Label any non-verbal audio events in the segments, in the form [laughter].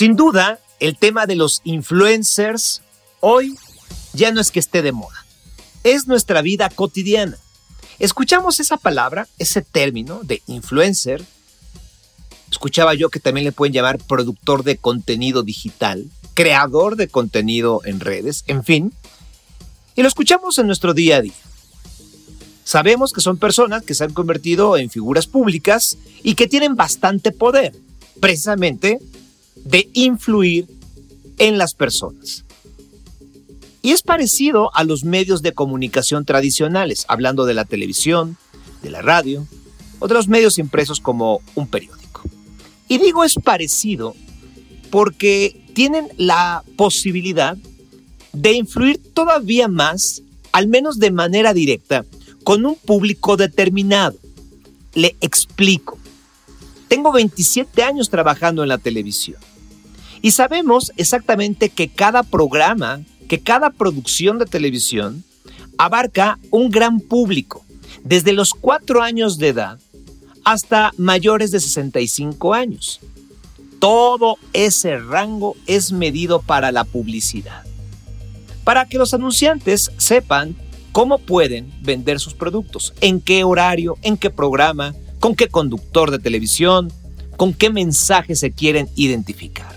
Sin duda, el tema de los influencers hoy ya no es que esté de moda, es nuestra vida cotidiana. Escuchamos esa palabra, ese término de influencer. Escuchaba yo que también le pueden llamar productor de contenido digital, creador de contenido en redes, en fin. Y lo escuchamos en nuestro día a día. Sabemos que son personas que se han convertido en figuras públicas y que tienen bastante poder, precisamente de influir en las personas. Y es parecido a los medios de comunicación tradicionales, hablando de la televisión, de la radio o de los medios impresos como un periódico. Y digo es parecido porque tienen la posibilidad de influir todavía más, al menos de manera directa, con un público determinado. Le explico. Tengo 27 años trabajando en la televisión y sabemos exactamente que cada programa, que cada producción de televisión abarca un gran público, desde los 4 años de edad hasta mayores de 65 años. Todo ese rango es medido para la publicidad. Para que los anunciantes sepan cómo pueden vender sus productos, en qué horario, en qué programa, con qué conductor de televisión, con qué mensaje se quieren identificar.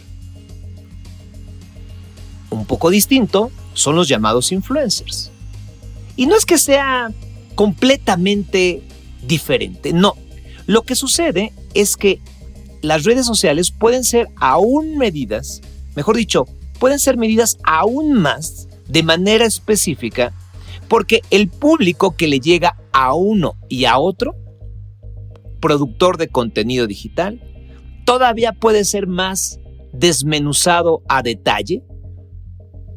Un poco distinto son los llamados influencers. Y no es que sea completamente diferente, no. Lo que sucede es que las redes sociales pueden ser aún medidas, mejor dicho, pueden ser medidas aún más de manera específica porque el público que le llega a uno y a otro, productor de contenido digital, todavía puede ser más desmenuzado a detalle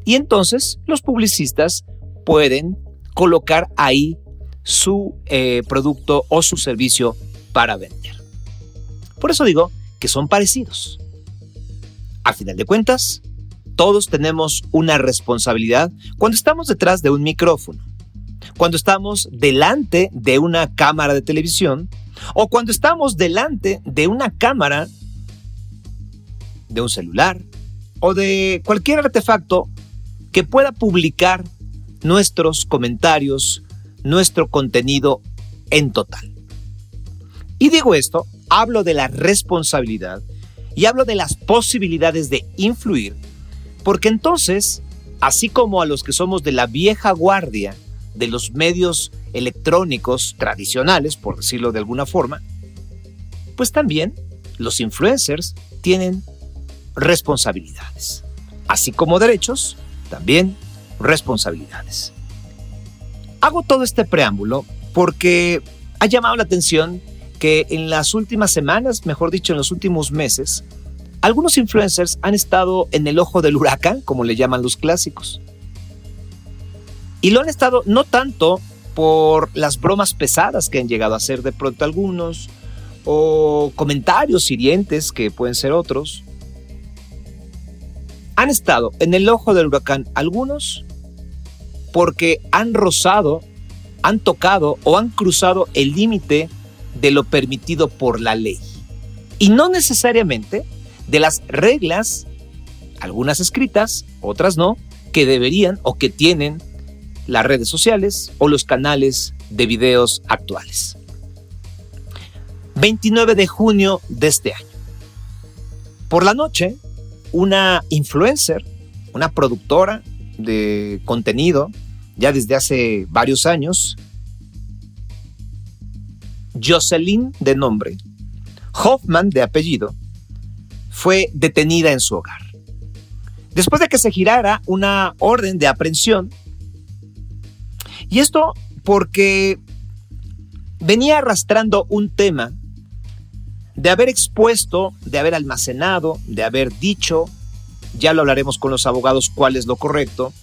y entonces los publicistas pueden colocar ahí su eh, producto o su servicio para vender. Por eso digo que son parecidos. Al final de cuentas, todos tenemos una responsabilidad cuando estamos detrás de un micrófono, cuando estamos delante de una cámara de televisión o cuando estamos delante de una cámara de un celular o de cualquier artefacto que pueda publicar nuestros comentarios, nuestro contenido en total. Y digo esto hablo de la responsabilidad y hablo de las posibilidades de influir, porque entonces, así como a los que somos de la vieja guardia de los medios electrónicos tradicionales, por decirlo de alguna forma, pues también los influencers tienen responsabilidades, así como derechos, también responsabilidades. Hago todo este preámbulo porque ha llamado la atención que en las últimas semanas, mejor dicho, en los últimos meses, algunos influencers han estado en el ojo del huracán, como le llaman los clásicos. Y lo han estado no tanto por las bromas pesadas que han llegado a hacer de pronto algunos, o comentarios hirientes que pueden ser otros. Han estado en el ojo del huracán algunos porque han rozado, han tocado o han cruzado el límite de lo permitido por la ley. Y no necesariamente de las reglas, algunas escritas, otras no, que deberían o que tienen las redes sociales o los canales de videos actuales. 29 de junio de este año. Por la noche, una influencer, una productora de contenido, ya desde hace varios años, Jocelyn de nombre, Hoffman de apellido, fue detenida en su hogar. Después de que se girara una orden de aprehensión, y esto porque venía arrastrando un tema de haber expuesto, de haber almacenado, de haber dicho, ya lo hablaremos con los abogados cuál es lo correcto,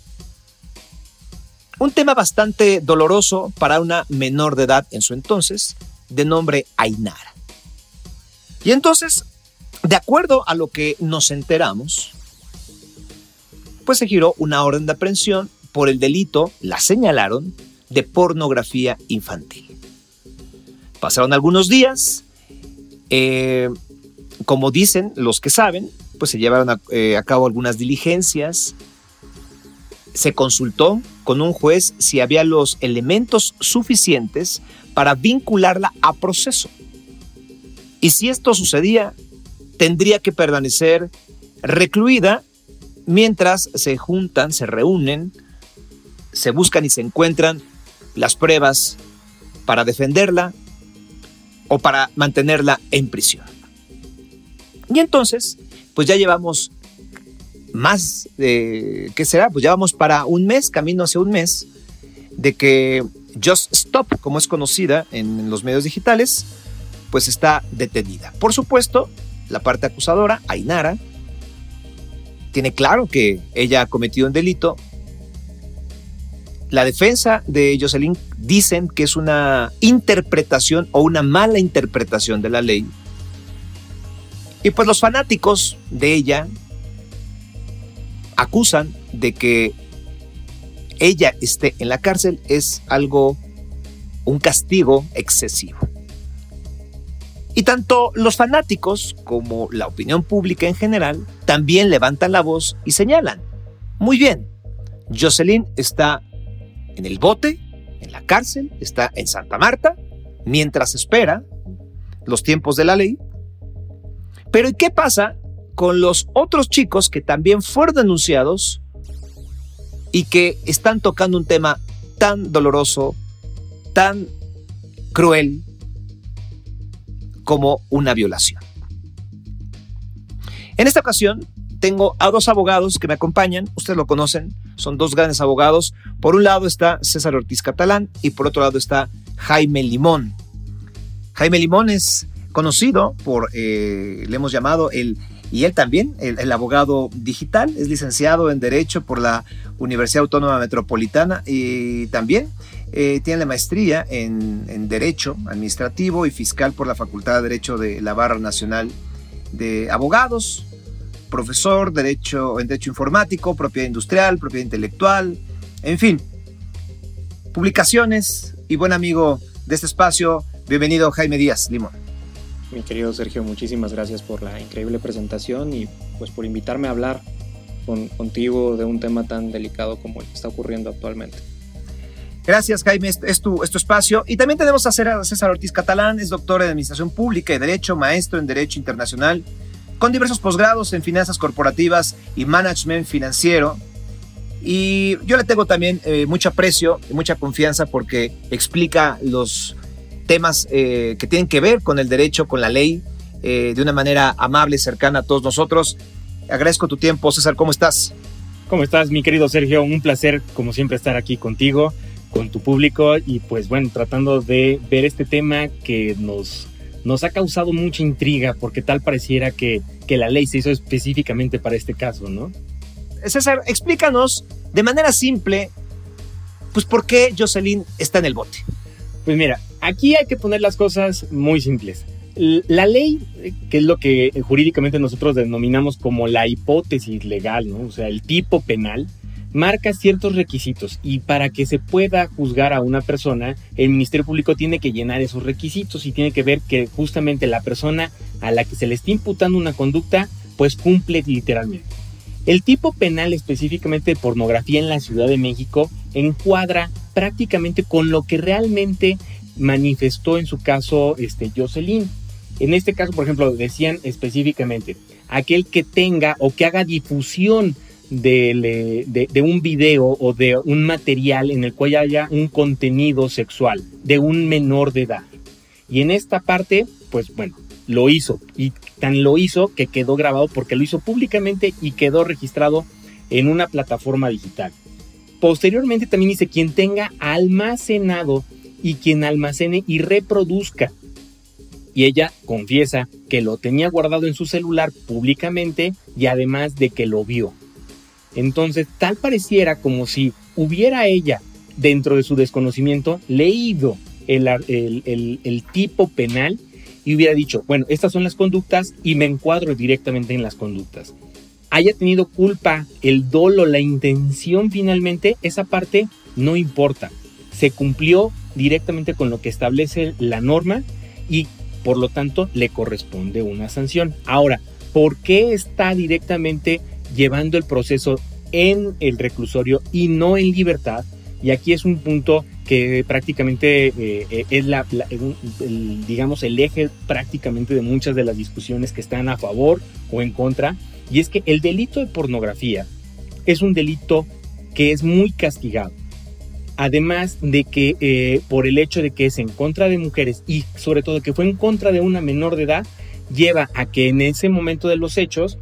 un tema bastante doloroso para una menor de edad en su entonces, de nombre Ainara. Y entonces, de acuerdo a lo que nos enteramos, pues se giró una orden de aprehensión por el delito, la señalaron, de pornografía infantil. Pasaron algunos días, eh, como dicen los que saben, pues se llevaron a, eh, a cabo algunas diligencias, se consultó con un juez si había los elementos suficientes para vincularla a proceso. Y si esto sucedía, tendría que permanecer recluida mientras se juntan, se reúnen, se buscan y se encuentran las pruebas para defenderla o para mantenerla en prisión. Y entonces, pues ya llevamos más de, ¿qué será? Pues ya vamos para un mes, camino hacia un mes, de que Just Stop, como es conocida en los medios digitales, pues está detenida. Por supuesto, la parte acusadora, Ainara, tiene claro que ella ha cometido un delito. La defensa de Jocelyn dicen que es una interpretación o una mala interpretación de la ley. Y pues los fanáticos de ella acusan de que ella esté en la cárcel es algo, un castigo excesivo. Y tanto los fanáticos como la opinión pública en general también levantan la voz y señalan, muy bien, Jocelyn está en el bote, en la cárcel, está en Santa Marta, mientras espera los tiempos de la ley. Pero ¿y qué pasa con los otros chicos que también fueron denunciados y que están tocando un tema tan doloroso, tan cruel como una violación. En esta ocasión tengo a dos abogados que me acompañan, ustedes lo conocen, son dos grandes abogados. Por un lado está César Ortiz Catalán y por otro lado está Jaime Limón. Jaime Limón es conocido por, eh, le hemos llamado el y él también, el, abogado digital, es licenciado en Derecho por la Universidad Autónoma Metropolitana y también eh, tiene la maestría en, Derecho Administrativo y Fiscal por la Facultad de Derecho de la Barra Nacional de Abogados, profesor derecho, en Derecho Informático, Propiedad Industrial, Propiedad Intelectual, en fin, publicaciones y buen amigo de este espacio. Bienvenido Jaime Díaz Limón. Mi querido Sergio, muchísimas gracias por la increíble presentación y pues por invitarme a hablar contigo de un tema tan delicado como el que está ocurriendo actualmente. Gracias, Jaime. Es tu, es tu espacio. Y también tenemos a César Ortiz Catalán, es doctor en Administración Pública y Derecho, maestro en Derecho Internacional, con diversos posgrados en Finanzas Corporativas y Management Financiero. Y yo le tengo también eh, mucho aprecio y mucha confianza porque explica los temas eh, que tienen que ver con el derecho, con la ley, eh, de una manera amable, cercana a todos nosotros. Agradezco tu tiempo, César, ¿cómo estás? ¿Cómo estás, mi querido Sergio? Un placer, como siempre, estar aquí contigo, con tu público y pues bueno, tratando de ver este tema que nos, nos ha causado mucha intriga porque tal pareciera que, que la ley se hizo específicamente para este caso, ¿no? César, explícanos de manera simple, pues por qué Jocelyn está en el bote. Pues mira, aquí hay que poner las cosas muy simples. La ley, que es lo que jurídicamente nosotros denominamos como la hipótesis legal, ¿no? O sea, el tipo penal, marca ciertos requisitos y para que se pueda juzgar a una persona, el Ministerio Público tiene que llenar esos requisitos y tiene que ver que justamente la persona a la que se le está imputando una conducta, pues cumple literalmente. El tipo penal específicamente de pornografía en la Ciudad de México encuadra prácticamente con lo que realmente manifestó en su caso este, Jocelyn. En este caso, por ejemplo, decían específicamente, aquel que tenga o que haga difusión de, de, un video o de un material en el cual haya un contenido sexual de un menor de edad. Y en esta parte, pues bueno, lo hizo. Y tan lo hizo que quedó grabado porque lo hizo públicamente y quedó registrado en una plataforma digital. Posteriormente también dice quien tenga almacenado y quien almacene y reproduzca. Y ella confiesa que lo tenía guardado en su celular públicamente y además de que lo vio. Entonces tal pareciera como si hubiera ella, dentro de su desconocimiento, leído el, tipo penal y hubiera dicho, bueno, estas son las conductas y me encuadro directamente en las conductas. Haya tenido culpa, el dolo, la intención finalmente, esa parte no importa. Se cumplió directamente con lo que establece la norma y por lo tanto le corresponde una sanción. Ahora, ¿por qué está directamente llevando el proceso en el reclusorio y no en libertad? Y aquí es un punto que prácticamente eh, es la, el, digamos, el eje prácticamente de muchas de las discusiones que están a favor o en contra. Y es que el delito de pornografía es un delito que es muy castigado. Además de que eh, por el hecho de que es en contra de mujeres y sobre todo que fue en contra de una menor de edad, lleva a que en ese momento de los hechos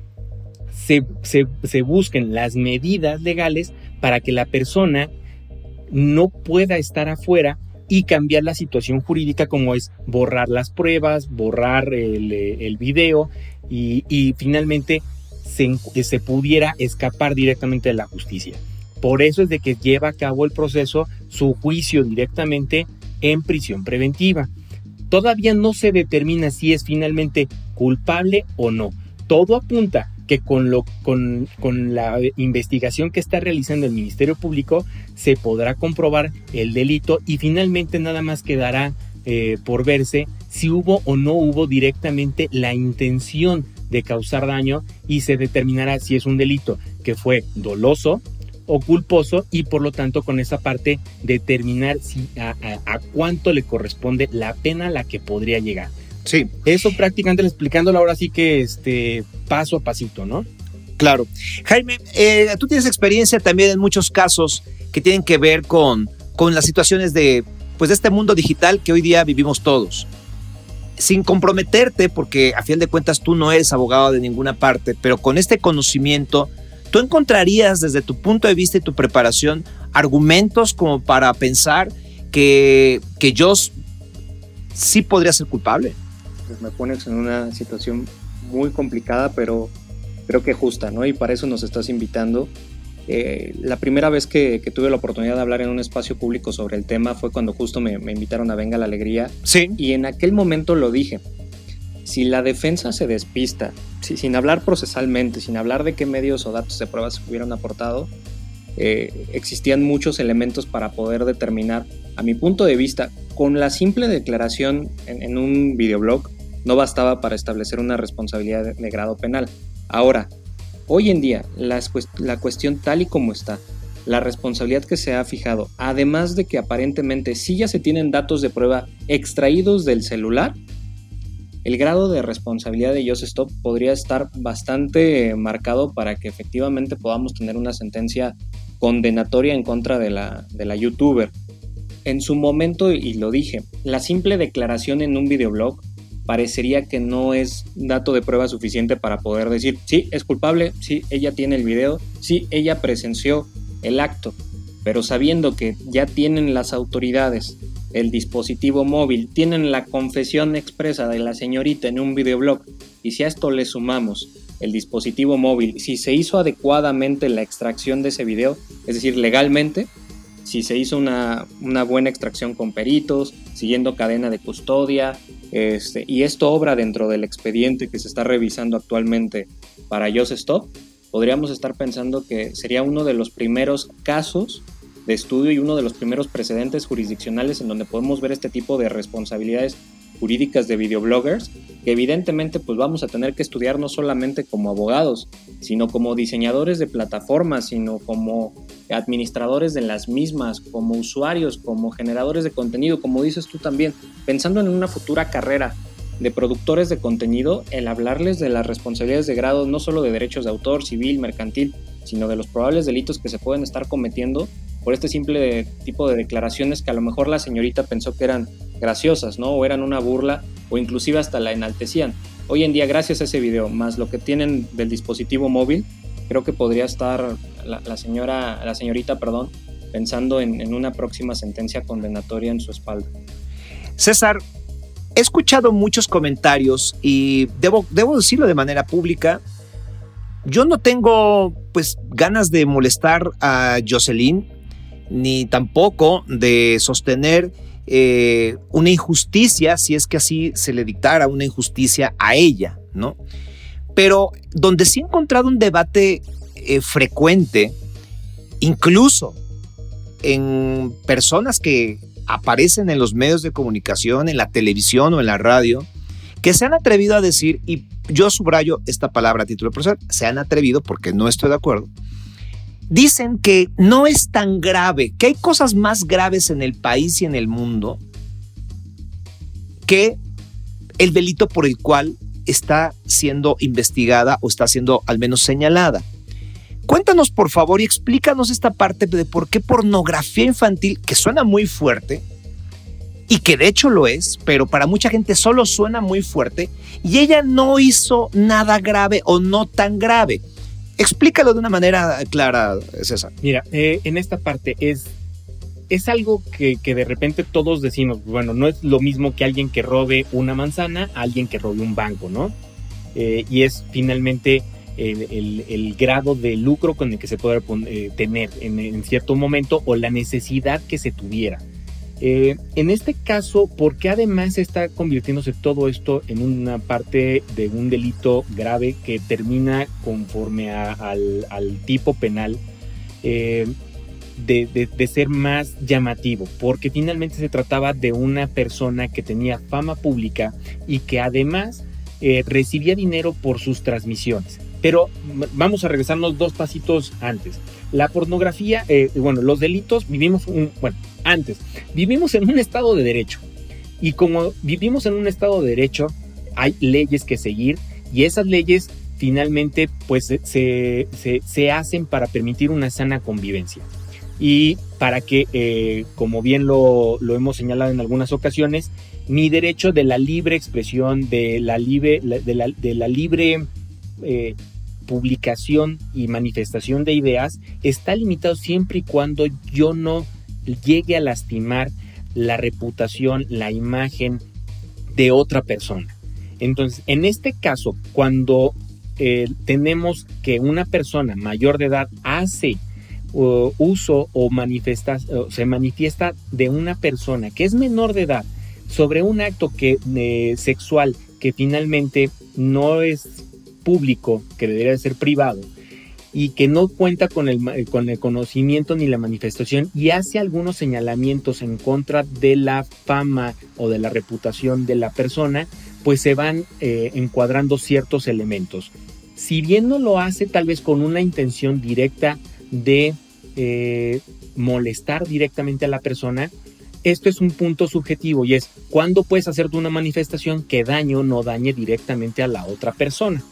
se, busquen las medidas legales para que la persona no pueda estar afuera y cambiar la situación jurídica como es borrar las pruebas, borrar el, el video y, y finalmente se, se, pudiera escapar directamente de la justicia. Por eso es de que lleva a cabo el proceso su juicio directamente en prisión preventiva. Todavía no se determina si es finalmente culpable o no. Todo apunta que con, lo, con, con la investigación que está realizando el Ministerio Público se podrá comprobar el delito y finalmente nada más quedará eh, por verse si hubo o no hubo directamente la intención de causar daño y se determinará si es un delito que fue doloso o culposo y por lo tanto con esa parte determinar si a, a, cuánto le corresponde la pena la que podría llegar. Sí. Eso prácticamente explicándolo ahora sí que este paso a pasito, ¿no? Claro. Jaime, eh, tú tienes experiencia también en muchos casos que tienen que ver con, con las situaciones de, pues, de este mundo digital que hoy día vivimos todos. Sin comprometerte, porque a fin de cuentas tú no eres abogado de ninguna parte, pero con este conocimiento, tú encontrarías desde tu punto de vista y tu preparación argumentos como para pensar que, que yo sí podría ser culpable. Pues me pones en una situación muy complicada, pero creo que justa, ¿no? Y para eso nos estás invitando. Eh, la primera vez que, que, tuve la oportunidad de hablar en un espacio público sobre el tema fue cuando justo me, me invitaron a Venga la Alegría. Sí. Y en aquel momento lo dije. Si la defensa se despista, si, sin hablar procesalmente, sin hablar de qué medios o datos de pruebas hubieran aportado, eh, existían muchos elementos para poder determinar, a mi punto de vista, con la simple declaración en, en un videoblog, no bastaba para establecer una responsabilidad de, grado penal. Ahora, hoy en día, la, cuestión tal y como está, la responsabilidad que se ha fijado, además de que aparentemente sí ya se tienen datos de prueba extraídos del celular, el grado de responsabilidad de Just Stop podría estar bastante marcado para que efectivamente podamos tener una sentencia condenatoria en contra de la, de la youtuber. En su momento, y lo dije, la simple declaración en un videoblog parecería que no es dato de prueba suficiente para poder decir, sí, es culpable, sí, ella tiene el video, sí, ella presenció el acto, pero sabiendo que ya tienen las autoridades el dispositivo móvil, tienen la confesión expresa de la señorita en un videoblog, y si a esto le sumamos el dispositivo móvil, si se hizo adecuadamente la extracción de ese video, es decir, legalmente, si se hizo una, una buena extracción con peritos, siguiendo cadena de custodia, este, y esto obra dentro del expediente que se está revisando actualmente para Just Stop, podríamos estar pensando que sería uno de los primeros casos de estudio y uno de los primeros precedentes jurisdiccionales en donde podemos ver este tipo de responsabilidades jurídicas de videobloggers, que evidentemente pues vamos a tener que estudiar no solamente como abogados, sino como diseñadores de plataformas, sino como administradores de las mismas, como usuarios, como generadores de contenido, como dices tú también, pensando en una futura carrera de productores de contenido, el hablarles de las responsabilidades de grado no solo de derechos de autor, civil, mercantil, sino de los probables delitos que se pueden estar cometiendo por este simple tipo de declaraciones que a lo mejor la señorita pensó que eran graciosas, ¿no? O eran una burla o inclusive hasta la enaltecían. Hoy en día, gracias a ese video, más lo que tienen del dispositivo móvil, creo que podría estar la, señora, la señorita, perdón, pensando en, en una próxima sentencia condenatoria en su espalda. César, he escuchado muchos comentarios y debo, debo decirlo de manera pública. Yo no tengo pues ganas de molestar a Jocelyn ni tampoco de sostener eh, una injusticia, si es que así se le dictara una injusticia a ella, ¿no? Pero donde sí he encontrado un debate eh, frecuente, incluso en personas que aparecen en los medios de comunicación, en la televisión o en la radio, que se han atrevido a decir, y yo subrayo esta palabra a título personal, se han atrevido porque no estoy de acuerdo, dicen que no es tan grave, que hay cosas más graves en el país y en el mundo que el delito por el cual está siendo investigada o está siendo al menos señalada. Cuéntanos por favor y explícanos esta parte de por qué pornografía infantil, que suena muy fuerte, y que de hecho lo es, pero para mucha gente solo suena muy fuerte, y ella no hizo nada grave o no tan grave. Explícalo de una manera clara, César. Mira, eh, en esta parte es, es algo que, de repente todos decimos, bueno, no es lo mismo que alguien que robe una manzana a alguien que robe un banco, ¿no? Eh, y es finalmente el, grado de lucro con el que se puede eh, tener en, cierto momento o la necesidad que se tuviera. Eh, en este caso, ¿por qué además está convirtiéndose todo esto en una parte de un delito grave que termina conforme al, tipo penal eh, de, ser más llamativo? Porque finalmente se trataba de una persona que tenía fama pública y que además recibía dinero por sus transmisiones. Pero vamos a regresarnos dos pasitos antes. La pornografía, eh, bueno, los delitos, vivimos un, bueno, antes, vivimos en un estado de derecho. Y como vivimos en un estado de derecho, hay leyes que seguir y esas leyes finalmente pues se, se, hacen para permitir una sana convivencia. Y para que, eh, como bien lo, lo, hemos señalado en algunas ocasiones, mi derecho de la libre expresión, de la libre, de la, de la libre eh, publicación y manifestación de ideas está limitado siempre y cuando yo no llegue a lastimar la reputación, la imagen de otra persona. Entonces, en este caso, cuando eh, tenemos que una persona mayor de edad hace uso o, manifiesta, se manifiesta de una persona que es menor de edad sobre un acto que, eh, sexual que finalmente no es público, que debería de ser privado, y que no cuenta con el, con el conocimiento ni la manifestación y hace algunos señalamientos en contra de la fama o de la reputación de la persona, pues se van eh, encuadrando ciertos elementos. Si bien no lo hace tal vez con una intención directa de eh, molestar directamente a la persona, esto es un punto subjetivo y es cuándo puedes hacerte una manifestación que daño no dañe directamente a la otra persona.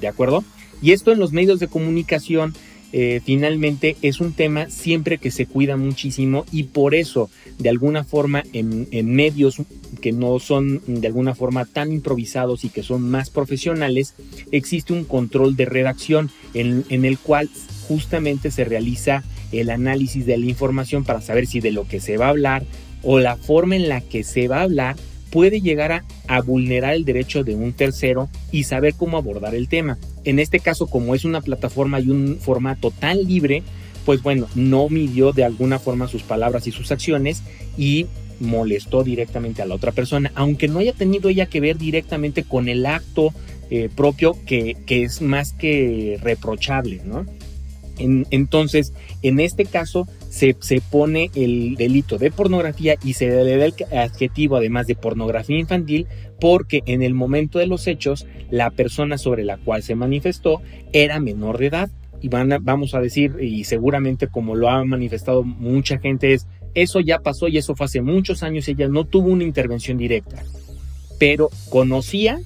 ¿De acuerdo? Y esto en los medios de comunicación eh, finalmente es un tema siempre que se cuida muchísimo y por eso de alguna forma en, medios que no son de alguna forma tan improvisados y que son más profesionales existe un control de redacción en, en el cual justamente se realiza el análisis de la información para saber si de lo que se va a hablar o la forma en la que se va a hablar puede llegar a, vulnerar el derecho de un tercero y saber cómo abordar el tema. En este caso, como es una plataforma y un formato tan libre, pues bueno, no midió de alguna forma sus palabras y sus acciones y molestó directamente a la otra persona, aunque no haya tenido ella que ver directamente con el acto eh, propio que, es más que reprochable, ¿no? entonces, en este caso, se, pone el delito de pornografía y se le da el adjetivo además de pornografía infantil porque en el momento de los hechos la persona sobre la cual se manifestó era menor de edad. Y van vamos a decir y seguramente como lo ha manifestado mucha gente es eso ya pasó y eso fue hace muchos años ella no tuvo una intervención directa. Pero conocía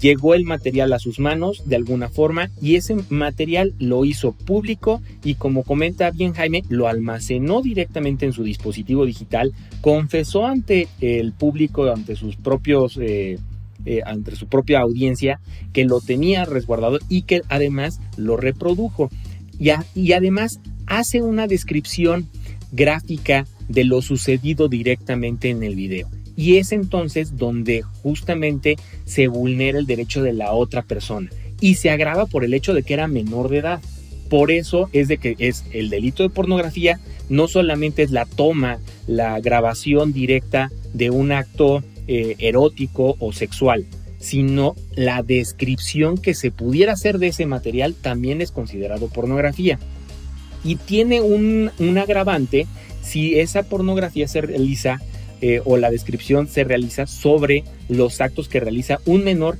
llegó el material a sus manos de alguna forma y ese material lo hizo público y como comenta bien Jaime, lo almacenó directamente en su dispositivo digital, confesó ante el público, ante sus propios... Eh, eh, ante su propia audiencia que lo tenía resguardado y que además lo reprodujo. Y además hace una descripción gráfica de lo sucedido directamente en el video y es entonces donde justamente se vulnera el derecho de la otra persona y se agrava por el hecho de que era menor de edad. Por eso es de que es el delito de pornografía, no solamente es la toma, la grabación directa de un acto eh, erótico o sexual, sino la descripción que se pudiera hacer de ese material también es considerado pornografía. Y tiene un, un agravante si esa pornografía se realiza eh, o la descripción se realiza sobre los actos que realiza un menor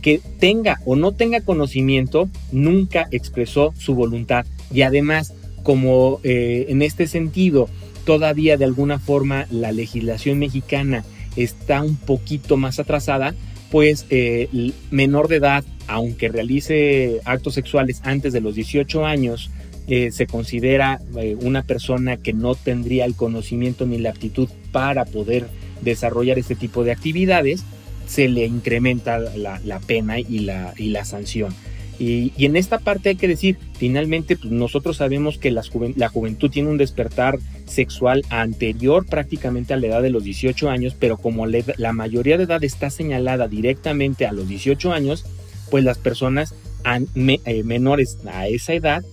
que tenga o no tenga conocimiento, nunca expresó su voluntad. Y además, como eh, en este sentido, todavía de alguna forma la legislación mexicana está un poquito más atrasada, pues eh, el menor de edad, aunque realice actos sexuales antes de los 18 años, se considera una persona que no tendría el conocimiento ni la aptitud para poder desarrollar este tipo de actividades, se le incrementa la, pena y la, y la sanción. Y, en esta parte hay que decir, finalmente, pues nosotros sabemos que la, juventud tiene un despertar sexual anterior prácticamente a la edad de los 18 años, pero como la mayoría de edad está señalada directamente a los 18 años, pues las personas eh, menores a esa edad,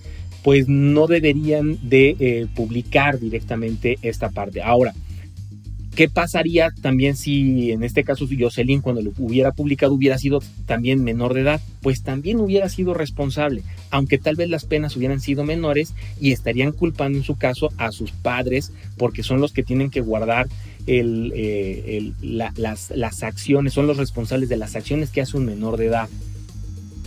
pues no deberían de eh, publicar directamente esta parte. Ahora, ¿Qué pasaría también si en este caso Jocelyn cuando lo hubiera publicado hubiera sido también menor de edad? Pues también hubiera sido responsable, aunque tal vez las penas hubieran sido menores y estarían culpando en su caso a sus padres porque son los que tienen que guardar eh, las, las acciones, son los responsables de las acciones que hace un menor de edad.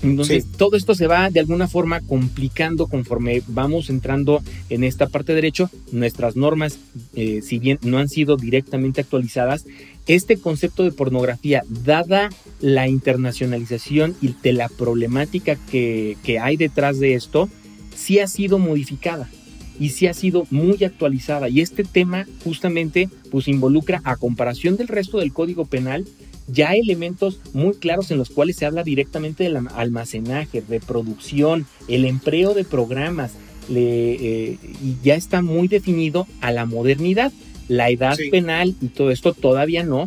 Entonces, todo esto se va de alguna forma complicando conforme vamos entrando en esta parte de derecho. Nuestras normas, eh, si bien no han sido directamente actualizadas, este concepto de pornografía, dada la internacionalización y de la problemática que, que hay detrás de esto, sí ha sido modificada y sí ha sido muy actualizada. Y este tema justamente pues involucra a comparación del resto del Código Penal ya hay elementos muy claros en los cuales se habla directamente del almacenaje, reproducción, el empleo de programas, eh, y ya está muy definido a la modernidad. La edad penal y todo esto todavía no,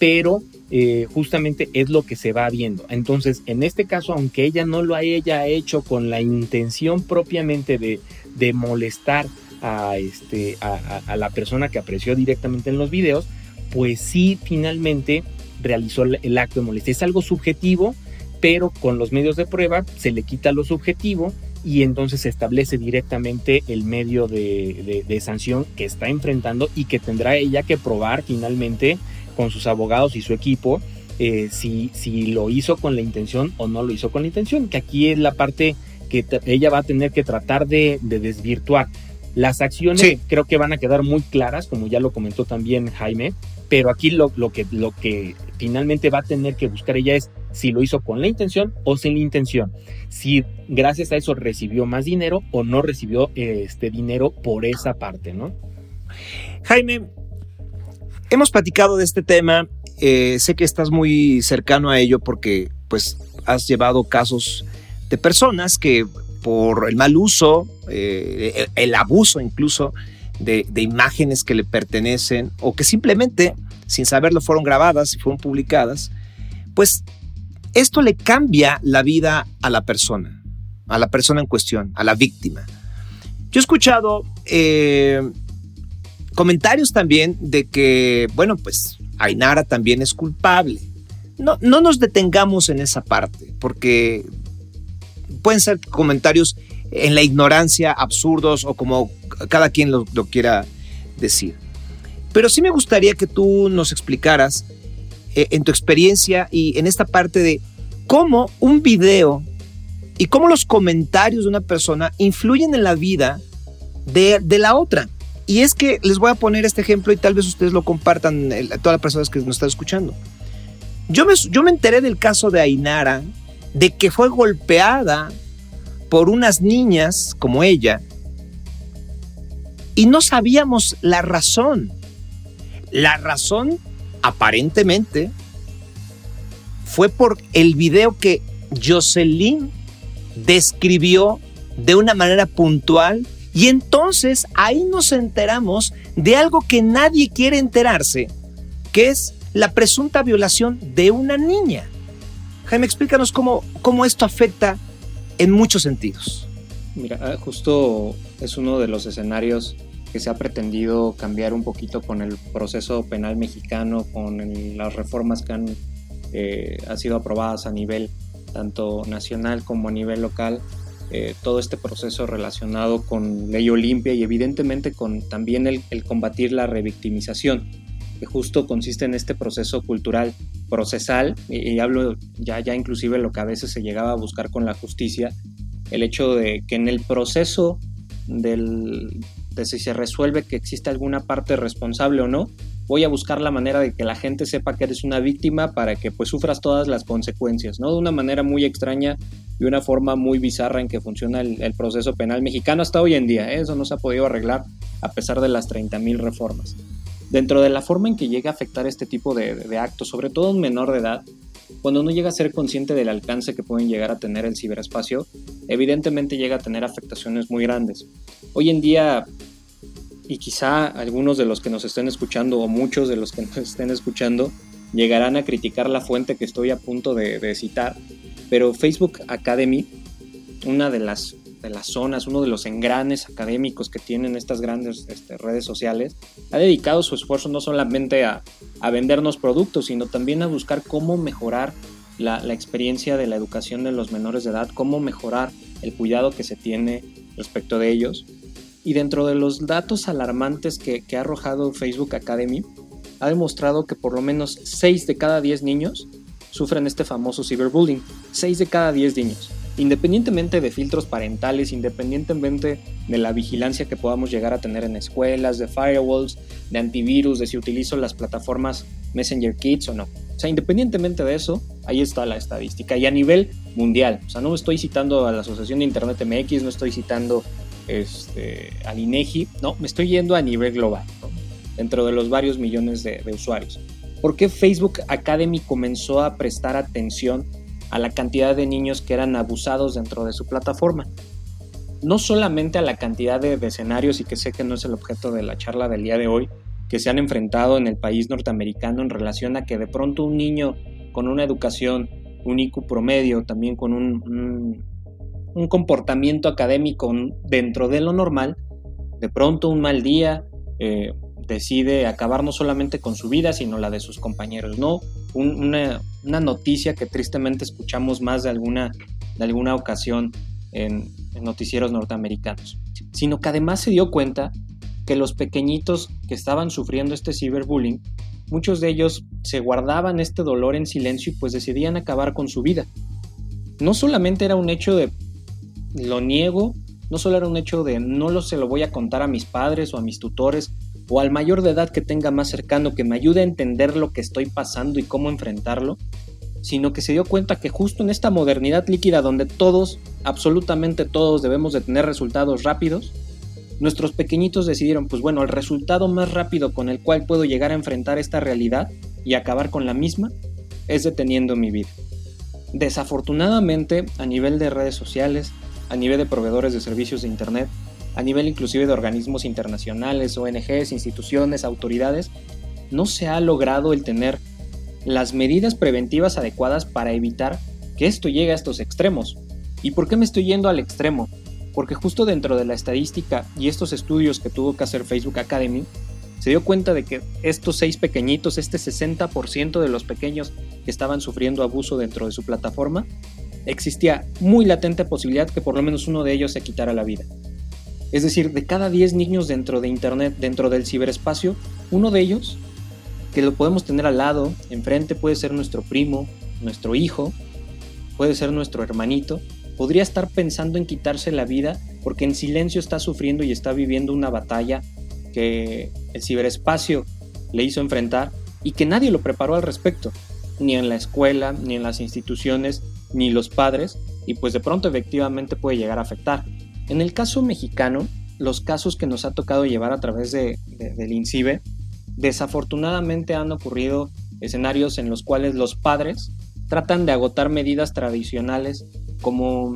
pero eh, justamente es lo que se va viendo. Entonces, en este caso, aunque ella no lo haya hecho con la intención propiamente de, de molestar a, este, a, a la persona que apreció directamente en los videos, pues sí, finalmente realizó el acto de molestia. Es algo subjetivo, pero con los medios de prueba se le quita lo subjetivo y entonces se establece directamente el medio de, sanción que está enfrentando y que tendrá ella que probar finalmente con sus abogados y su equipo eh, si, si lo hizo con la intención o no lo hizo con la intención, que aquí es la parte que ella va a tener que tratar de, desvirtuar. Las acciones creo que van a quedar muy claras, como ya lo comentó también Jaime, pero aquí lo, que, lo que finalmente va a tener que buscar ella es si lo hizo con la intención o sin la intención. Si gracias a eso recibió más dinero o no recibió este dinero por esa parte, ¿no? Jaime, hemos platicado de este tema. Eh, sé que estás muy cercano a ello porque pues has llevado casos de personas que por el mal uso, eh, el abuso incluso, de, imágenes que le pertenecen o que simplemente sin saberlo fueron grabadas y fueron publicadas, pues esto le cambia la vida a la persona, a la persona en cuestión, a la víctima. Yo he escuchado eh, comentarios también de que, bueno, pues Ainara también es culpable. No, no nos detengamos en esa parte, porque pueden ser comentarios en la ignorancia, absurdos o como cada quien lo, quiera decir. Pero sí me gustaría que tú nos explicaras eh, en tu experiencia y en esta parte de cómo un video y cómo los comentarios de una persona influyen en la vida de, la otra. Y es que les voy a poner este ejemplo y tal vez ustedes lo compartan, a todas las personas que nos están escuchando. Yo me, yo me enteré del caso de Ainara, de que fue golpeada por unas niñas como ella y no sabíamos la razón. La razón, aparentemente, fue por el video que Jocelyn describió de una manera puntual y entonces ahí nos enteramos de algo que nadie quiere enterarse, que es la presunta violación de una niña. Jaime, explícanos cómo, cómo esto afecta en muchos sentidos. Mira, ah, justo es uno de los escenarios que se ha pretendido cambiar un poquito con el proceso penal mexicano, con las reformas que han, eh, sido aprobadas a nivel tanto nacional como a nivel local, eh, todo este proceso relacionado con ley Olimpia y evidentemente con también el, combatir la revictimización. que justo consiste en este proceso cultural procesal, y, hablo ya, ya inclusive lo que a veces se llegaba a buscar con la justicia, el hecho de que en el proceso del, de si se resuelve que existe alguna parte responsable o no, voy a buscar la manera de que la gente sepa que eres una víctima para que pues sufras todas las consecuencias, ¿no? De una manera muy extraña y una forma muy bizarra en que funciona el, proceso penal mexicano hasta hoy en día. ¿eh? Eso no se ha podido arreglar a pesar de las 30.000 reformas. Dentro de la forma en que llega a afectar este tipo de, de actos, sobre todo un menor de edad, cuando uno llega a ser consciente del alcance que pueden llegar a tener el ciberespacio, evidentemente llega a tener afectaciones muy grandes. Hoy en día y quizá algunos de los que nos estén escuchando o muchos de los que nos estén escuchando llegarán a criticar la fuente que estoy a punto de, citar, pero Facebook Academy, una de las, de las zonas, uno de los engranes académicos que tienen estas grandes este, redes sociales, ha dedicado su esfuerzo no solamente a, vendernos productos, sino también a buscar cómo mejorar la, la experiencia de la educación de los menores de edad, cómo mejorar el cuidado que se tiene respecto de ellos y dentro de los datos alarmantes que, ha arrojado Facebook Academy, ha demostrado que por lo menos 6 de cada 10 niños sufren este famoso cyberbullying. 6 de cada 10 niños. Independientemente de filtros parentales, independientemente de la vigilancia que podamos llegar a tener en escuelas, de firewalls, de antivirus, de si utilizo las plataformas Messenger Kids o no. O sea, independientemente de eso, ahí está la estadística. Y a nivel mundial, o sea, no estoy citando a la Asociación de Internet MX, no estoy citando este, al INEGI, no, me estoy yendo a nivel global, dentro de los varios millones de, usuarios. ¿Por qué Facebook Academy comenzó a prestar atención a la cantidad de niños que eran abusados dentro de su plataforma? No solamente a la cantidad de, escenarios, y que sé que no es el objeto de la charla del día de hoy, que se han enfrentado en el país norteamericano en relación a que de pronto un niño con una educación, un IQ promedio, también con un un comportamiento académico dentro de lo normal, de pronto un mal día eh, decide acabar no solamente con su vida, sino la de sus compañeros, ¿no? una, noticia que tristemente escuchamos más de alguna, de alguna ocasión en, en noticieros norteamericanos, sino que además se dio cuenta que los pequeñitos que estaban sufriendo este ciberbullying, muchos de ellos se guardaban este dolor en silencio y pues decidían acabar con su vida. No solamente era un hecho de lo niego, no solo era un hecho de no lo se lo voy a contar a mis padres o a mis tutores o al mayor de edad que tenga más cercano que me ayude a entender lo que estoy pasando y cómo enfrentarlo, sino que se dio cuenta que justo en esta modernidad líquida donde todos, absolutamente todos debemos de tener resultados rápidos, nuestros pequeñitos decidieron, pues bueno, el resultado más rápido con el cual puedo llegar a enfrentar esta realidad y acabar con la misma es deteniendo mi vida. Desafortunadamente, a nivel de redes sociales, a nivel de proveedores de servicios de Internet, a nivel inclusive de organismos internacionales, ONGs, instituciones, autoridades, no se ha logrado el tener las medidas preventivas adecuadas para evitar que esto llegue a estos extremos. ¿Y por qué me estoy yendo al extremo? Porque justo dentro de la estadística y estos estudios que tuvo que hacer Facebook Academy, se dio cuenta de que estos seis pequeñitos, este 60% de los pequeños que estaban sufriendo abuso dentro de su plataforma, existía muy latente posibilidad que por lo menos uno de ellos se quitara la vida. Es decir, de cada 10 niños dentro de Internet, dentro del ciberespacio, uno de ellos, que lo podemos tener al lado, enfrente, puede ser nuestro primo, nuestro hijo, puede ser nuestro hermanito, podría estar pensando en quitarse la vida porque en silencio está sufriendo y está viviendo una batalla que el ciberespacio le hizo enfrentar y que nadie lo preparó al respecto, ni en la escuela, ni en las instituciones, ni los padres, y pues de pronto efectivamente puede llegar a afectar. En el caso mexicano, los casos que nos ha tocado llevar a través de, del INCIBE, desafortunadamente han ocurrido escenarios en los cuales los padres tratan de agotar medidas tradicionales como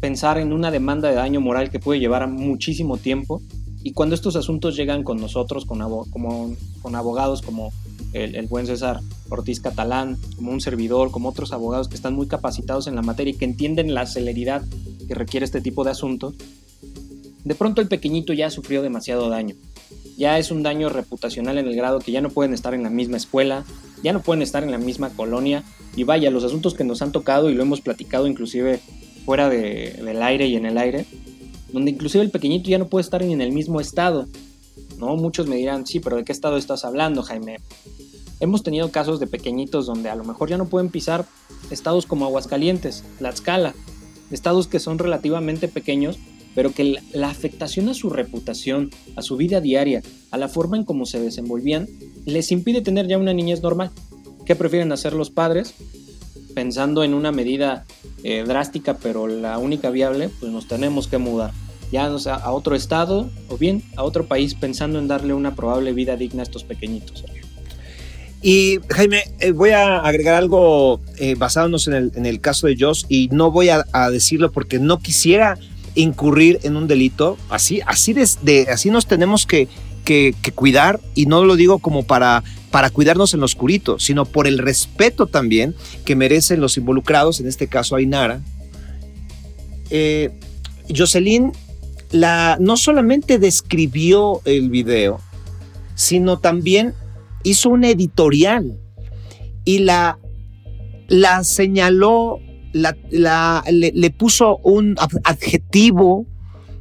pensar en una demanda de daño moral que puede llevar muchísimo tiempo y cuando estos asuntos llegan con nosotros, con, abogados como el, buen César Ortiz Catalán, como un servidor, como otros abogados que están muy capacitados en la materia y que entienden la celeridad que requiere este tipo de asuntos, de pronto el pequeñito ya sufrió demasiado daño. Ya es un daño reputacional en el grado que ya no pueden estar en la misma escuela, ya no pueden estar en la misma colonia. Y vaya, los asuntos que nos han tocado y lo hemos platicado inclusive fuera del aire y en el aire, donde inclusive el pequeñito ya no puede estar en el mismo estado ¿no? Muchos me dirán, sí, pero ¿de qué estado estás hablando, Jaime? Hemos tenido casos de pequeñitos donde a lo mejor ya no pueden pisar estados como Aguascalientes, Tlaxcala, estados que son relativamente pequeños, pero que la afectación a su reputación, a su vida diaria, a la forma en cómo se desenvolvían, les impide tener ya una niñez normal. ¿Qué prefieren hacer los padres? Pensando en una medida eh, drástica, pero la única viable, pues nos tenemos que mudar ya a otro estado o bien a otro país pensando en darle una probable vida digna a estos pequeñitos. Y Jaime, eh, voy a agregar algo eh, basándonos en el, en el, caso de Joss y no voy a, decirlo porque no quisiera incurrir en un delito. Así, así, de, así nos tenemos que, que, cuidar y no lo digo como para, para cuidarnos en lo oscurito, sino por el respeto también que merecen los involucrados, en este caso Ainara. Eh, Jocelyn la, no solamente describió el video, sino también hizo un editorial y la, la señaló, la, le, puso un adjetivo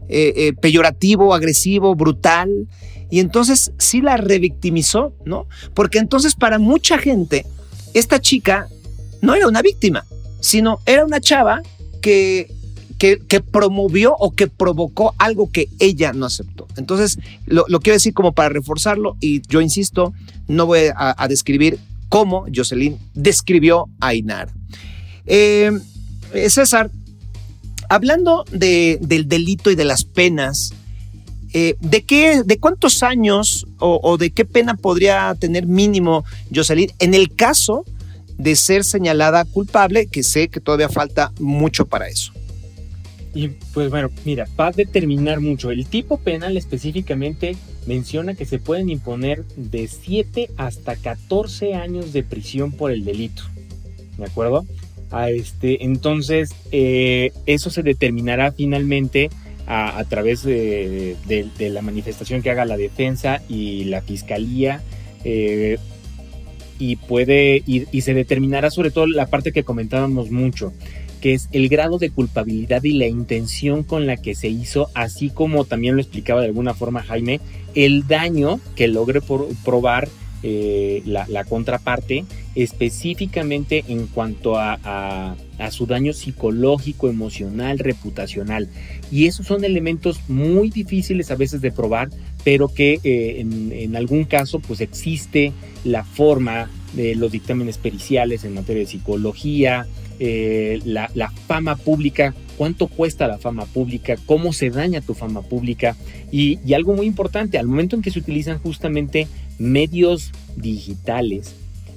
eh, eh, peyorativo, agresivo, brutal, y entonces sí la revictimizó, ¿no? Porque entonces para mucha gente, esta chica no era una víctima, sino era una chava que que, promovió o que provocó algo que ella no aceptó. Entonces, lo, quiero decir como para reforzarlo y yo insisto, no voy a, describir cómo Jocelyn describió a Inar. Eh, César, hablando del delito y de las penas, eh, ¿de, qué, ¿de cuántos años o, o, de qué pena podría tener mínimo Jocelyn en el caso de ser señalada culpable, que sé que todavía falta mucho para eso? Y pues bueno, mira, va a determinar mucho. El tipo penal específicamente menciona que se pueden imponer de 7 hasta 14 años de prisión por el delito. ¿De acuerdo? A este, entonces, eh, eso se determinará finalmente a, través de, la manifestación que haga la defensa y la fiscalía. Eh, y puede y se determinará sobre todo la parte que comentábamos mucho que es el grado de culpabilidad y la intención con la que se hizo, así como también lo explicaba de alguna forma Jaime, el daño que logre probar eh, la, contraparte, específicamente en cuanto a, su daño psicológico, emocional, reputacional. Y esos son elementos muy difíciles a veces de probar, pero que eh, en, en, algún caso pues existe la forma de los dictámenes periciales en materia de psicología, eh, la, fama pública, cuánto cuesta la fama pública, cómo se daña tu fama pública y, algo muy importante, al momento en que se utilizan justamente medios digitales,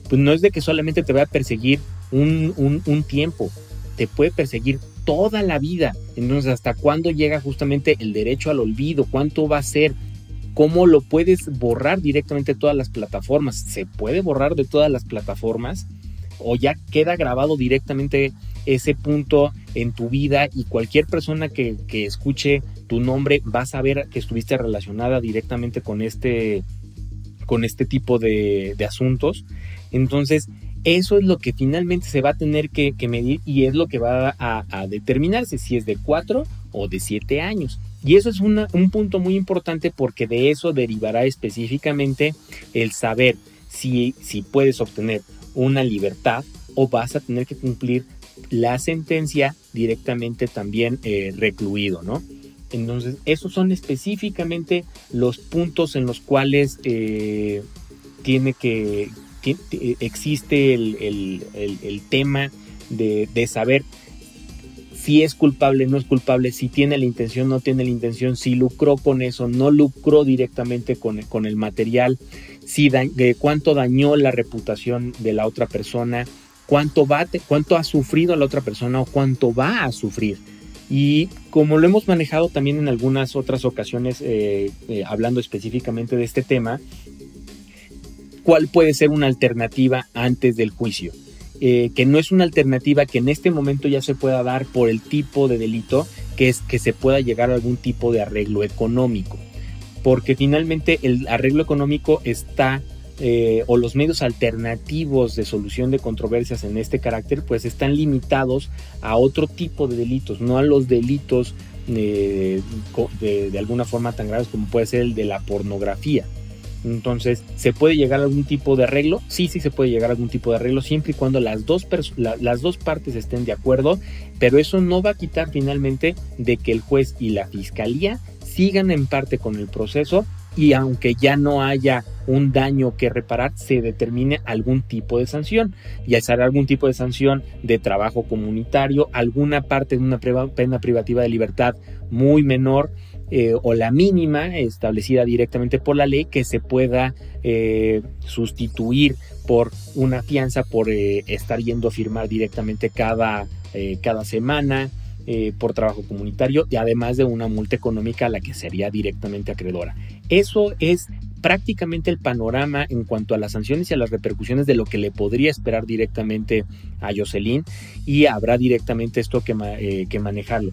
pues no es de que solamente te va a perseguir un, un tiempo, te puede perseguir toda la vida. Entonces, ¿hasta cuándo llega justamente el derecho al olvido? ¿Cuánto va a ser? ¿Cómo lo puedes borrar directamente de todas las plataformas? ¿Se puede borrar de todas las plataformas? O ya queda grabado directamente ese punto en tu vida y cualquier persona que, escuche tu nombre va a saber que estuviste relacionada directamente con este, con este tipo de, asuntos. Entonces, eso es lo que finalmente se va a tener que, medir y es lo que va a, determinarse si es de 4 o de 7 años. Y eso es un punto muy importante porque de eso derivará específicamente el saber si, si puedes obtener una libertad o vas a tener que cumplir la sentencia directamente también eh, recluido, ¿no? Entonces, esos son específicamente los puntos en los cuales eh, tiene que, existe el, tema de, saber si es culpable, no es culpable, si tiene la intención, no tiene la intención, si lucró con eso, no lucró directamente con, con el material si cuánto dañó la reputación de la otra persona, cuánto, va, cuánto ha sufrido la otra persona o cuánto va a sufrir. Y como lo hemos manejado también en algunas otras ocasiones, eh, eh, hablando específicamente de este tema, ¿cuál puede ser una alternativa antes del juicio? Eh, que no es una alternativa que en este momento ya se pueda dar por el tipo de delito, que es que se pueda llegar a algún tipo de arreglo económico porque finalmente el arreglo económico está eh, o los medios alternativos de solución de controversias en este carácter, pues están limitados a otro tipo de delitos, no a los delitos de, de, alguna forma tan graves como puede ser el de la pornografía. Entonces, ¿se puede llegar a algún tipo de arreglo? Sí, sí se puede llegar a algún tipo de arreglo siempre y cuando las dos, las dos partes estén de acuerdo, pero eso no va a quitar finalmente de que el juez y la fiscalía sigan en parte con el proceso y aunque ya no haya un daño que reparar, se determine algún tipo de sanción, ya sea algún tipo de sanción de trabajo comunitario, alguna parte de una pena privativa de libertad muy menor eh, o la mínima establecida directamente por la ley que se pueda eh, sustituir por una fianza por eh, estar yendo a firmar directamente cada, cada semana eh, por trabajo comunitario y además de una multa económica a la que sería directamente acreedora. Eso es prácticamente el panorama en cuanto a las sanciones y a las repercusiones de lo que le podría esperar directamente a Jocelyn y habrá directamente esto que, eh, que manejarlo.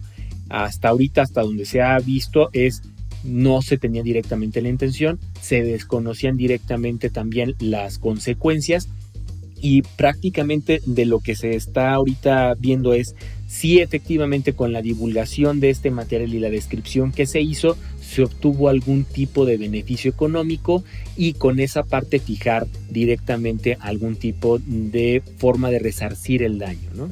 Hasta ahorita, hasta donde se ha visto, es no se tenía directamente la intención, se desconocían directamente también las consecuencias y prácticamente de lo que se está ahorita viendo es si efectivamente con la divulgación de este material y la descripción que se hizo se obtuvo algún tipo de beneficio económico y con esa parte fijar directamente algún tipo de forma de resarcir el daño, ¿no?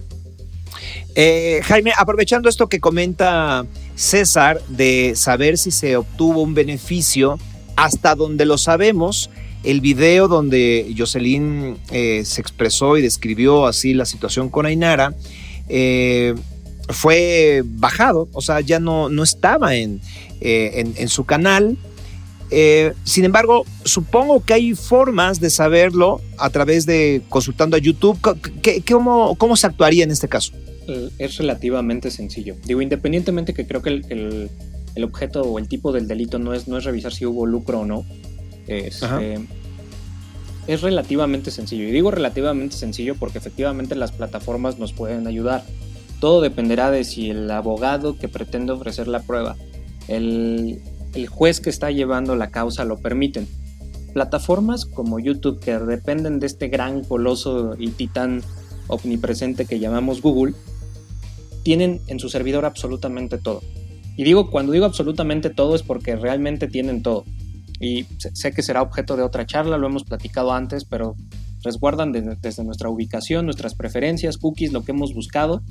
Eh, Jaime, aprovechando esto que comenta César de saber si se obtuvo un beneficio, hasta donde lo sabemos, el video donde Jocelyn eh, se expresó y describió así la situación con Ainara eh, fue bajado, o sea, ya no, no estaba en, en, su canal. Sin embargo, supongo que hay formas de saberlo a través de consultando a YouTube. cómo, cómo, se actuaría en este caso? Es relativamente sencillo. Digo, independientemente que creo que el, el, objeto o el tipo del delito no es, no es revisar si hubo lucro o no, este, es relativamente sencillo. Y digo relativamente sencillo porque efectivamente las plataformas nos pueden ayudar. Todo dependerá de si el abogado que pretende ofrecer la prueba, el, el juez que está llevando la causa lo permiten. Plataformas como YouTube que dependen de este gran coloso y titán omnipresente que llamamos Google, tienen en su servidor absolutamente todo. Y digo, cuando digo absolutamente todo es porque realmente tienen todo y sé que será objeto de otra charla, lo hemos platicado antes, pero resguardan desde nuestra ubicación, nuestras preferencias, cookies, lo que hemos buscado.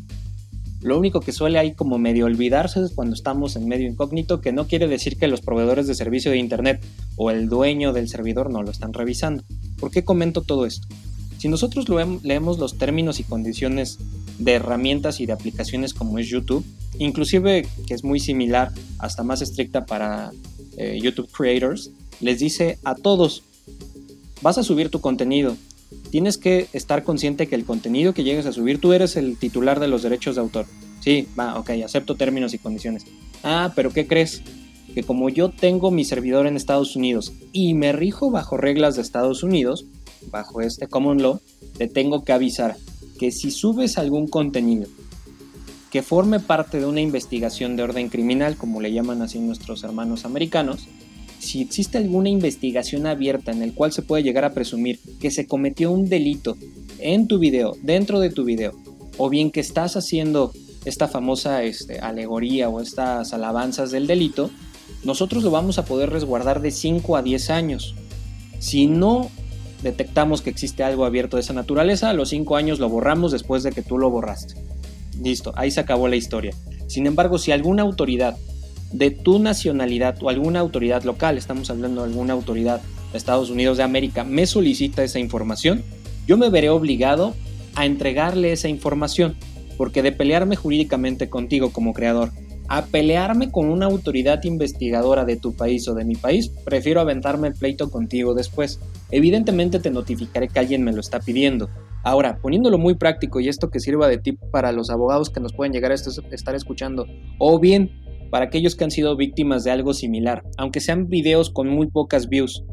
Lo único que suele ahí como medio olvidarse es cuando estamos en medio incógnito, que no quiere decir que los proveedores de servicio de Internet o el dueño del servidor no lo están revisando. ¿Por qué comento todo esto? Si nosotros leemos los términos y condiciones de herramientas y de aplicaciones como es YouTube, inclusive que es muy similar, hasta más estricta para eh, YouTube Creators, les dice a todos, vas a subir tu contenido. Tienes que estar consciente que el contenido que llegues a subir, tú eres el titular de los derechos de autor. Sí, va, ok, acepto términos y condiciones. Ah, pero ¿qué crees? Que como yo tengo mi servidor en Estados Unidos y me rijo bajo reglas de Estados Unidos, bajo este common law, te tengo que avisar que si subes algún contenido que forme parte de una investigación de orden criminal, como le llaman así nuestros hermanos americanos, si existe alguna investigación abierta en el cual se puede llegar a presumir que se cometió un delito en tu video, dentro de tu video, o bien que estás haciendo esta famosa este, alegoría o estas alabanzas del delito, nosotros lo vamos a poder resguardar de 5 a 10 años. Si no detectamos que existe algo abierto de esa naturaleza, a los 5 años lo borramos después de que tú lo borraste. Listo, ahí se acabó la historia. Sin embargo, si alguna autoridad de tu nacionalidad o alguna autoridad local, estamos hablando de alguna autoridad de Estados Unidos de América, me solicita esa información, yo me veré obligado a entregarle esa información, porque de pelearme jurídicamente contigo como creador, a pelearme con una autoridad investigadora de tu país o de mi país, prefiero aventarme el pleito contigo después. Evidentemente te notificaré que alguien me lo está pidiendo. Ahora, poniéndolo muy práctico y esto que sirva de tip para los abogados que nos pueden llegar a estar escuchando, o bien para aquellos que han sido víctimas de algo similar, aunque sean videos con muy pocas views.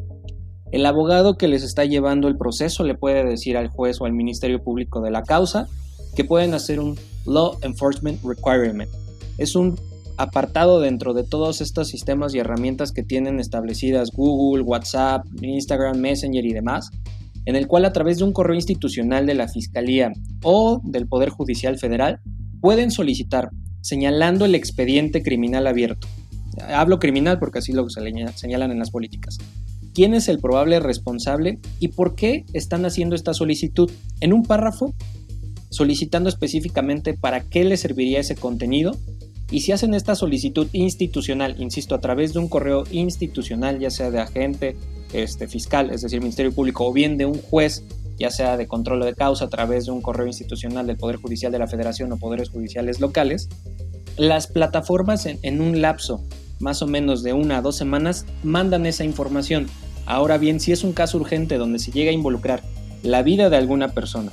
El abogado que les está llevando el proceso le puede decir al juez o al Ministerio Público de la causa que pueden hacer un Law Enforcement Requirement. Es un apartado dentro de todos estos sistemas y herramientas que tienen establecidas Google, WhatsApp, Instagram, Messenger y demás, en el cual a través de un correo institucional de la Fiscalía o del Poder Judicial Federal pueden solicitar, señalando el expediente criminal abierto. Hablo criminal porque así lo señalan en las políticas. ¿Quién es el probable responsable y por qué están haciendo esta solicitud? En un párrafo, solicitando específicamente para qué les serviría ese contenido y si hacen esta solicitud institucional, insisto, a través de un correo institucional, ya sea de agente este, fiscal, es decir, Ministerio Público, o bien de un juez, ya sea de control de causa a través de un correo institucional del Poder Judicial de la Federación o poderes judiciales locales, las plataformas en, un lapso más o menos de una a dos semanas mandan esa información. Ahora bien, si es un caso urgente donde se llega a involucrar la vida de alguna persona,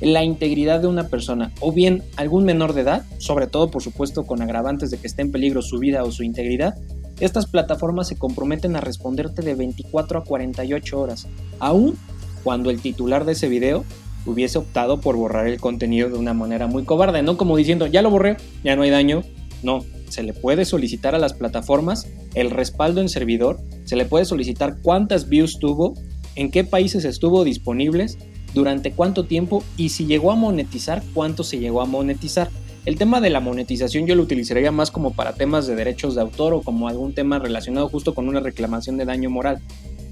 la integridad de una persona o bien algún menor de edad, sobre todo por supuesto con agravantes de que esté en peligro su vida o su integridad, estas plataformas se comprometen a responderte de 24 a 48 horas, aun cuando el titular de ese video hubiese optado por borrar el contenido de una manera muy cobarde, no como diciendo, ya lo borré, ya no hay daño, no, se le puede solicitar a las plataformas el respaldo en servidor, se le puede solicitar cuántas views tuvo, en qué países estuvo disponibles, durante cuánto tiempo y si llegó a monetizar, cuánto se llegó a monetizar. El tema de la monetización yo lo utilizaría más como para temas de derechos de autor o como algún tema relacionado justo con una reclamación de daño moral.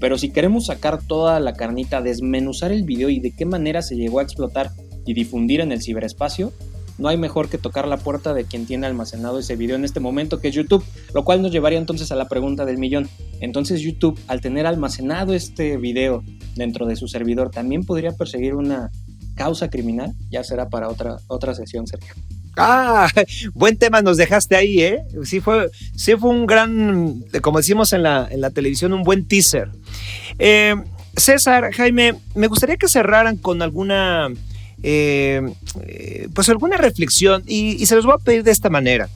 Pero si queremos sacar toda la carnita, desmenuzar el video y de qué manera se llegó a explotar y difundir en el ciberespacio, no hay mejor que tocar la puerta de quien tiene almacenado ese video en este momento, que es YouTube, lo cual nos llevaría entonces a la pregunta del millón. Entonces YouTube, al tener almacenado este video dentro de su servidor, ¿también podría perseguir una causa criminal? Ya será para otra, otra sesión, Sergio. Ah, [laughs] buen tema nos dejaste ahí, ¿eh? Sí fue, sí fue un gran, como decimos en la, en la televisión, un buen teaser. Eh, César, Jaime, me gustaría que cerraran con alguna eh, eh, pues alguna reflexión y, se los voy a pedir de esta manera.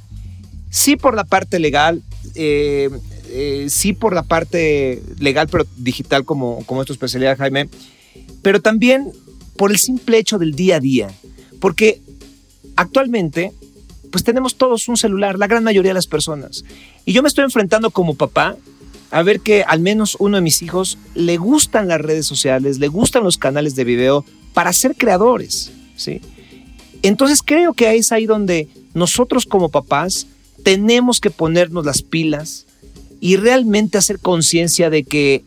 Sí por la parte legal, sí por la parte legal pero digital como, como es tu especialidad Jaime, pero también por el simple hecho del día a día, porque actualmente pues tenemos todos un celular, la gran mayoría de las personas, y yo me estoy enfrentando como papá a ver que al menos uno de mis hijos le gustan las redes sociales, le gustan los canales de video, para ser creadores, ¿sí? Entonces creo que es ahí donde nosotros como papás tenemos que ponernos las pilas y realmente hacer conciencia de que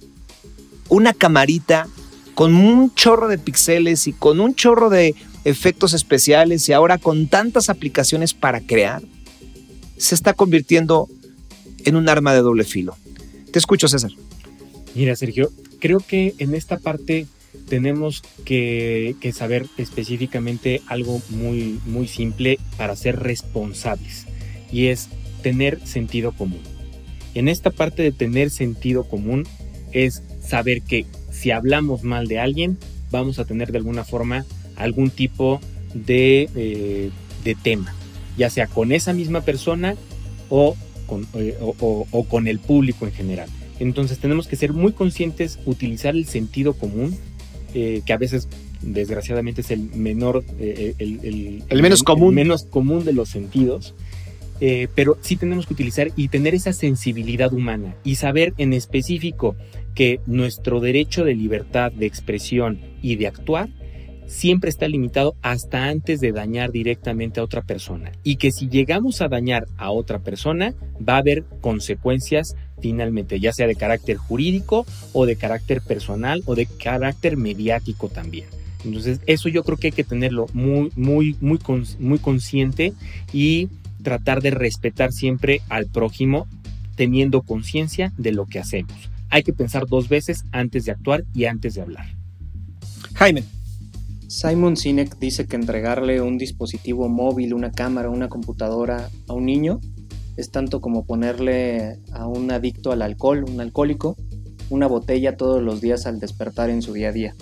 una camarita con un chorro de píxeles y con un chorro de efectos especiales y ahora con tantas aplicaciones para crear, se está convirtiendo en un arma de doble filo. Te escucho, César. Mira, Sergio, creo que en esta parte tenemos que, saber específicamente algo muy, muy simple para ser responsables y es tener sentido común. En esta parte de tener sentido común es saber que si hablamos mal de alguien, vamos a tener de alguna forma algún tipo de, eh, tema, ya sea con esa misma persona o con, eh, o con el público en general. Entonces tenemos que ser muy conscientes, utilizar el sentido común eh, que a veces desgraciadamente es el menor, eh, el, menos común. menos común de los sentidos. Eh, pero sí tenemos que utilizar y tener esa sensibilidad humana y saber en específico que nuestro derecho de libertad de expresión y de actuar siempre está limitado hasta antes de dañar directamente a otra persona y que si llegamos a dañar a otra persona va a haber consecuencias finalmente, ya sea de carácter jurídico o de carácter personal o de carácter mediático también. Entonces, eso yo creo que hay que tenerlo muy, muy, muy, muy consciente y tratar de respetar siempre al prójimo teniendo conciencia de lo que hacemos. Hay que pensar dos veces antes de actuar y antes de hablar. Jaime. Simon Sinek dice que entregarle un dispositivo móvil, una cámara, una computadora a un niño es tanto como ponerle a un adicto al alcohol, un alcohólico, una botella todos los días al despertar en su día a día.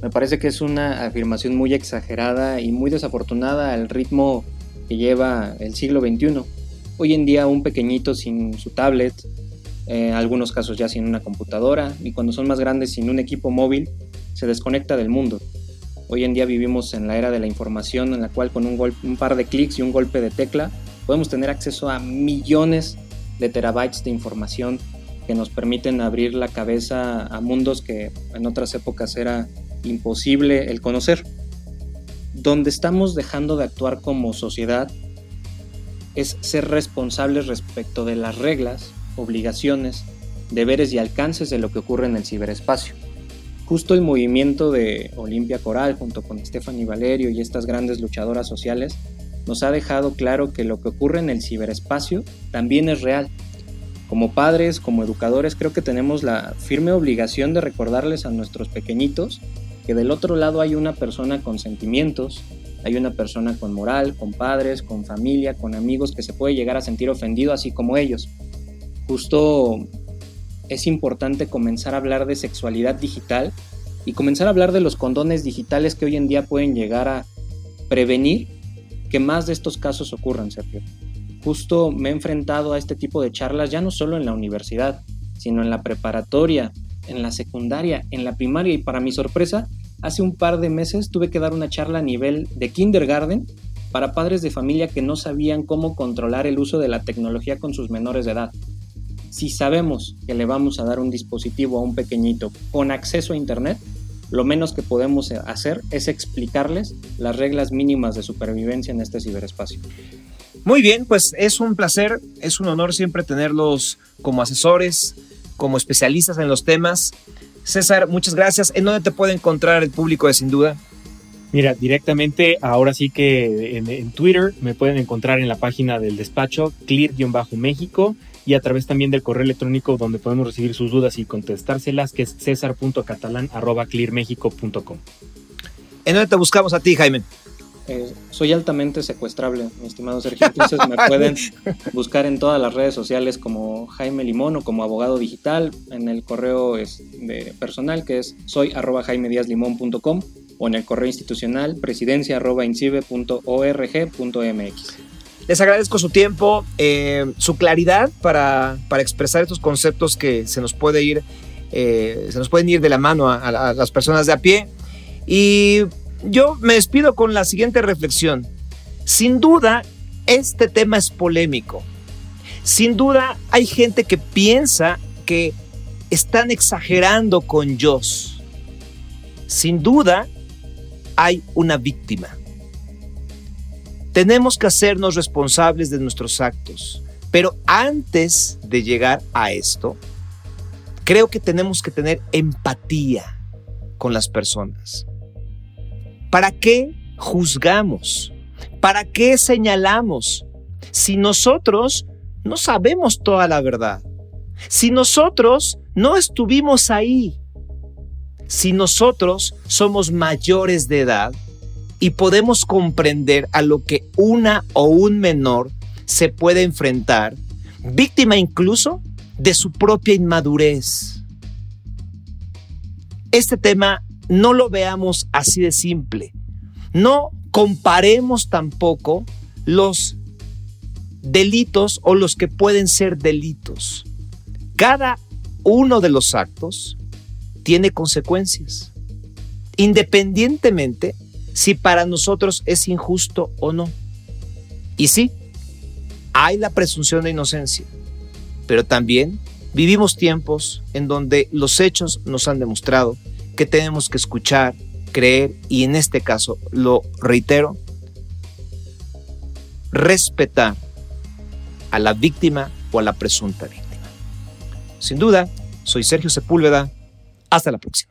Me parece que es una afirmación muy exagerada y muy desafortunada al ritmo que lleva el siglo XXI. Hoy en día un pequeñito sin su tablet, en algunos casos ya sin una computadora, y cuando son más grandes sin un equipo móvil, se desconecta del mundo. Hoy en día vivimos en la era de la información en la cual con un, par de clics y un golpe de tecla Podemos tener acceso a millones de terabytes de información que nos permiten abrir la cabeza a mundos que en otras épocas era imposible el conocer. Donde estamos dejando de actuar como sociedad es ser responsables respecto de las reglas, obligaciones, deberes y alcances de lo que ocurre en el ciberespacio. Justo el movimiento de Olimpia Coral junto con Stephanie Valerio y estas grandes luchadoras sociales nos ha dejado claro que lo que ocurre en el ciberespacio también es real. Como padres, como educadores, creo que tenemos la firme obligación de recordarles a nuestros pequeñitos que del otro lado hay una persona con sentimientos, hay una persona con moral, con padres, con familia, con amigos que se puede llegar a sentir ofendido así como ellos. Justo es importante comenzar a hablar de sexualidad digital y comenzar a hablar de los condones digitales que hoy en día pueden llegar a prevenir que más de estos casos ocurran, Sergio. Justo me he enfrentado a este tipo de charlas ya no solo en la universidad, sino en la preparatoria, en la secundaria, en la primaria y para mi sorpresa, hace un par de meses tuve que dar una charla a nivel de kindergarten para padres de familia que no sabían cómo controlar el uso de la tecnología con sus menores de edad. Si sabemos que le vamos a dar un dispositivo a un pequeñito con acceso a Internet, lo menos que podemos hacer es explicarles las reglas mínimas de supervivencia en este ciberespacio. Muy bien, pues es un placer, es un honor siempre tenerlos como asesores, como especialistas en los temas. César, muchas gracias. ¿En dónde te puede encontrar el público de Sin Duda? Mira, directamente ahora sí que en, en Twitter me pueden encontrar en la página del despacho clear-méxico y a través también del correo electrónico donde podemos recibir sus dudas y contestárselas, que es cesar.catalán.clearmexico.com. ¿En dónde te buscamos a ti, Jaime? Eh, soy altamente secuestrable, mi estimado Sergio. Entonces me [laughs] pueden buscar en todas las redes sociales como Jaime Limón o como abogado digital, en el correo es de personal que es soy arroba o en el correo institucional presidencia arroba les agradezco su tiempo, eh, su claridad para, expresar estos conceptos que se nos puede ir, eh, se nos pueden ir de la mano a, las personas de a pie. Y yo me despido con la siguiente reflexión. Sin duda, este tema es polémico. Sin duda, hay gente que piensa que están exagerando con yo. Sin duda, hay una víctima. Tenemos que hacernos responsables de nuestros actos. Pero antes de llegar a esto, creo que tenemos que tener empatía con las personas. ¿Para qué juzgamos? ¿Para qué señalamos? Si nosotros no sabemos toda la verdad. Si nosotros no estuvimos ahí. Si nosotros somos mayores de edad y podemos comprender a lo que una o un menor se puede enfrentar, víctima incluso de su propia inmadurez. Este tema no lo veamos así de simple. No comparemos tampoco los delitos o los que pueden ser delitos. Cada uno de los actos tiene consecuencias, independientemente si para nosotros es injusto o no. Y sí, hay la presunción de inocencia, pero también vivimos tiempos en donde los hechos nos han demostrado que tenemos que escuchar, creer y en este caso, lo reitero, respetar a la víctima o a la presunta víctima. Sin duda, soy Sergio Sepúlveda. Hasta la próxima.